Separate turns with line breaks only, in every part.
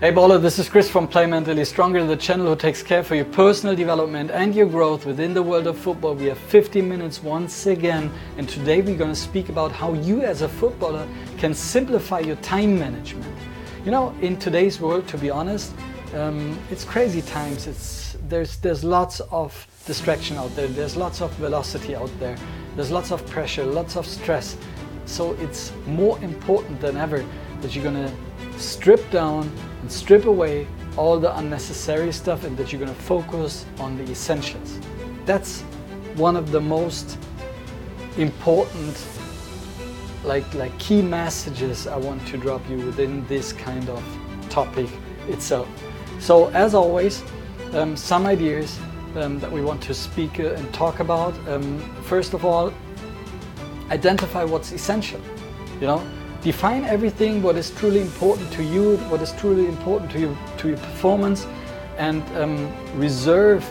Hey baller, this is Chris from Play Mentally Stronger, the channel who takes care for your personal development and your growth within the world of football. We have 15 minutes once again, and today we're going to speak about how you as a footballer can simplify your time management. You know, in today's world, to be honest, um, it's crazy times. It's there's there's lots of distraction out there. There's lots of velocity out there. There's lots of pressure, lots of stress. So it's more important than ever that you're gonna strip down and strip away all the unnecessary stuff and that you're going to focus on the essentials. That's one of the most important like like key messages I want to drop you within this kind of topic itself. So as always, um, some ideas um, that we want to speak uh, and talk about. Um, first of all, identify what's essential. You know, define everything what is truly important to you, what is truly important to you, to your performance, and um, reserve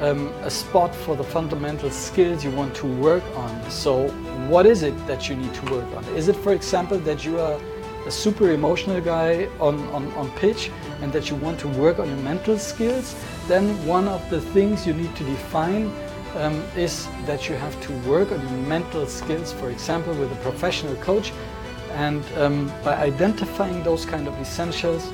um, a spot for the fundamental skills you want to work on. So, what is it that you need to work on? Is it, for example, that you are a super emotional guy on, on, on pitch and that you want to work on your mental skills? Then, one of the things you need to define um, is that you have to work on your mental skills, for example, with a professional coach and um, by identifying those kind of essentials,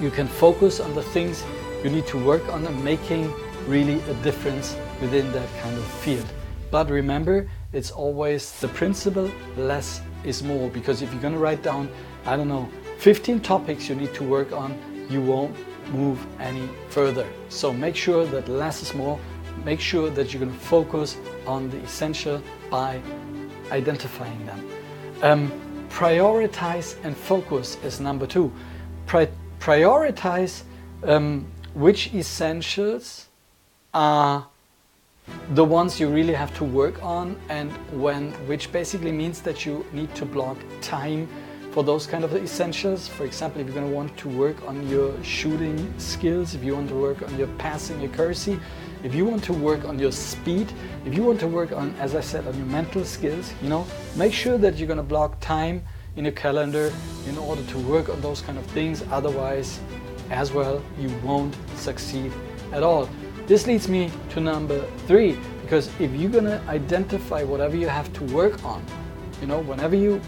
you can focus on the things you need to work on and making really a difference within that kind of field. But remember, it's always the principle less is more because if you're going to write down, I don't know, 15 topics you need to work on, you won't move any further. So make sure that less is more. Make sure that you're going to focus on the essential by identifying them. Um, prioritize and focus is number two. Pri prioritize um, which essentials are the ones you really have to work on and when, which basically means that you need to block time for those kind of essentials. For example, if you're going to want to work on your shooting skills, if you want to work on your passing accuracy, if you want to work on your speed, if you want to work on, as I said, on your mental skills, you know, make sure that you're going to block time in your calendar in order to work on those kind of things. Otherwise, as well, you won't succeed at all. This leads me to number three, because if you're going to identify whatever you have to work on, you know, whenever you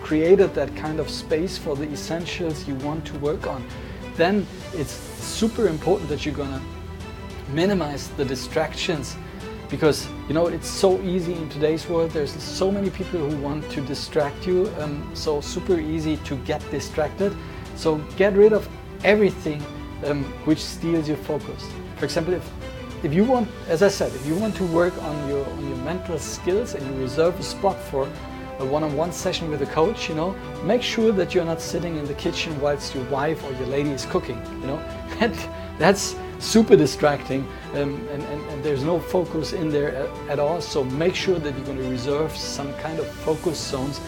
created that kind of space for the essentials you want to work on, then it's super important that you're gonna minimize the distractions. Because you know it's so easy in today's world. There's so many people who want to distract you um, so super easy to get distracted. So get rid of everything um, which steals your focus. For example if if you want as i said if you want to work on your on your mental skills and you reserve a spot for a one-on-one session with a coach, you know, make sure that you're not sitting in the kitchen whilst your wife or your lady is cooking, you know. That, that's super distracting um, and, and, and, there's no focus in there at, at, all. So make sure that you're going to reserve some kind of focus zones,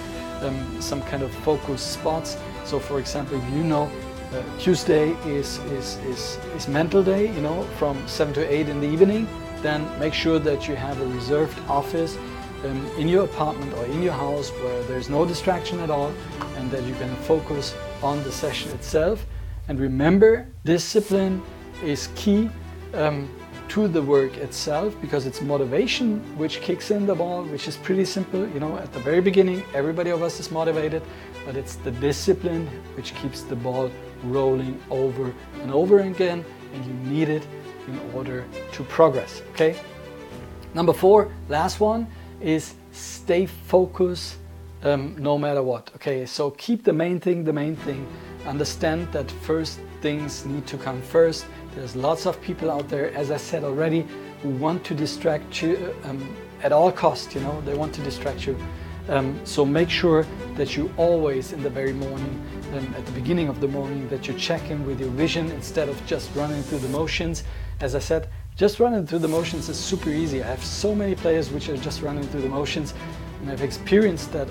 um, some kind of focus spots. So for example, if you know uh, Tuesday is, is, is, is mental day, you know, from 7 to 8 in the evening, then make sure that you have a reserved office um, in your apartment or in your house where there's no distraction at all and that you can focus on the session itself. And remember, discipline is key um, to the work itself because it's motivation which kicks in the ball, which is pretty simple. You know, at the very beginning, everybody of us is motivated, but it's the discipline which keeps the ball rolling over and over again, and you need it in order to progress. Okay? Number four, last one, is stay focused um, no matter what. Okay, so keep the main thing the main thing. Understand that first things need to come first. There's lots of people out there, as I said already, who want to distract you um, at all costs. You know, they want to distract you. Um, so make sure that you always, in the very morning, um, at the beginning of the morning, that you check in with your vision instead of just running through the motions. As I said, just running through the motions is super easy. I have so many players which are just running through the motions and I've experienced that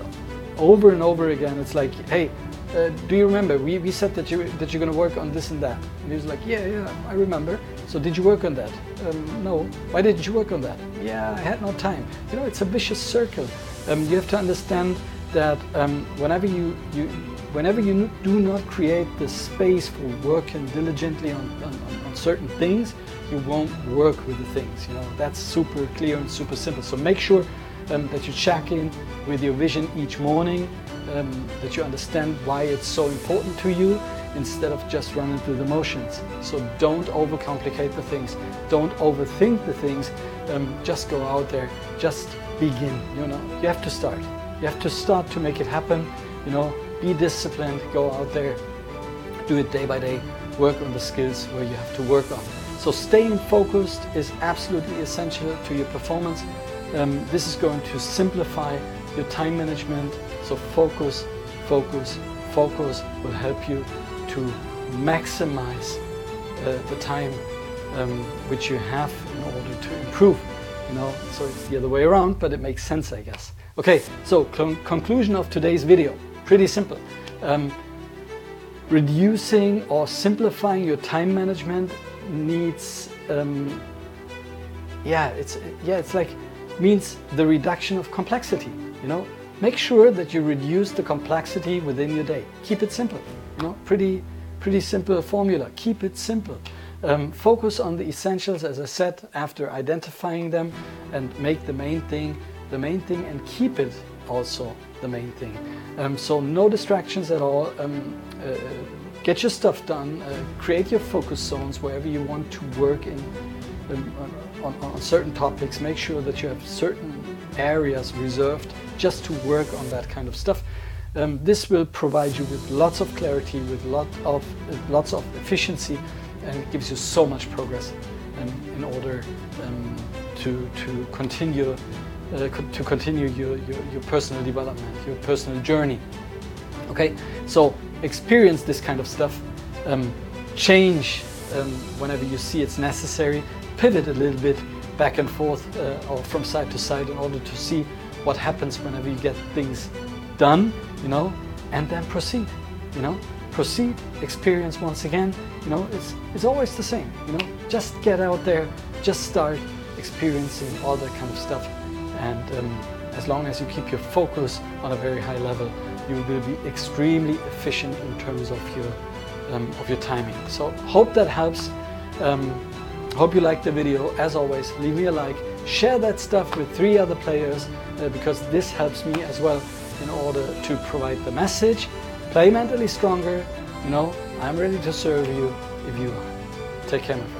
over and over again. It's like, hey, uh, do you remember? We, we said that, you, that you're going to work on this and that. And he was like, yeah, yeah, I remember. So did you work on that? Um, no. Why didn't you work on that? Yeah, I had no time. You know, it's a vicious circle. Um, you have to understand that um, whenever you, you whenever you do not create the space for working diligently on, on, on certain things, you won't work with the things. You know that's super clear and super simple. So make sure um, that you check in with your vision each morning, um, that you understand why it's so important to you instead of just running through the motions. So don't overcomplicate the things, don't overthink the things, um, just go out there, just begin, you know, you have to start. You have to start to make it happen, you know, be disciplined, go out there, do it day by day, work on the skills where you have to work on. So staying focused is absolutely essential to your performance. Um, this is going to simplify your time management. So focus, focus, focus will help you to maximize uh, the time um, which you have in order to improve. You know, so it's the other way around, but it makes sense, I guess. Okay, so con conclusion of today's video, pretty simple. Um, reducing or simplifying your time management needs, um, yeah, it's yeah, it's like means the reduction of complexity. You know, make sure that you reduce the complexity within your day. Keep it simple. You know, pretty pretty simple formula. Keep it simple. Um, focus on the essentials, as I said, after identifying them, and make the main thing the main thing, and keep it also the main thing. Um, so no distractions at all. Um, uh, get your stuff done. Uh, create your focus zones wherever you want to work in um, on, on, certain topics. Make sure that you have certain areas reserved just to work on that kind of stuff. Um, this will provide you with lots of clarity, with lot of uh, lots of efficiency, and it gives you so much progress um, in order um, to to continue uh, co to continue your, your, your personal development, your personal journey. Okay, so experience this kind of stuff, um, change um, whenever you see it's necessary, pivot a little bit back and forth uh, or from side to side in order to see what happens whenever you get things done, you know, and then proceed, you know, proceed, experience once again, you know, it's, it's always the same, you know, just get out there, just start experiencing all that kind of stuff. And um, as long as you keep your focus on a very high level, you will be extremely efficient in terms of your um, of your timing. So hope that helps. Um, hope you liked the video. As always, leave me a like, share that stuff with three other players uh, because this helps me as well in order to provide the message. Play mentally stronger. You know, I'm ready to serve you if you are. Take care, my friend.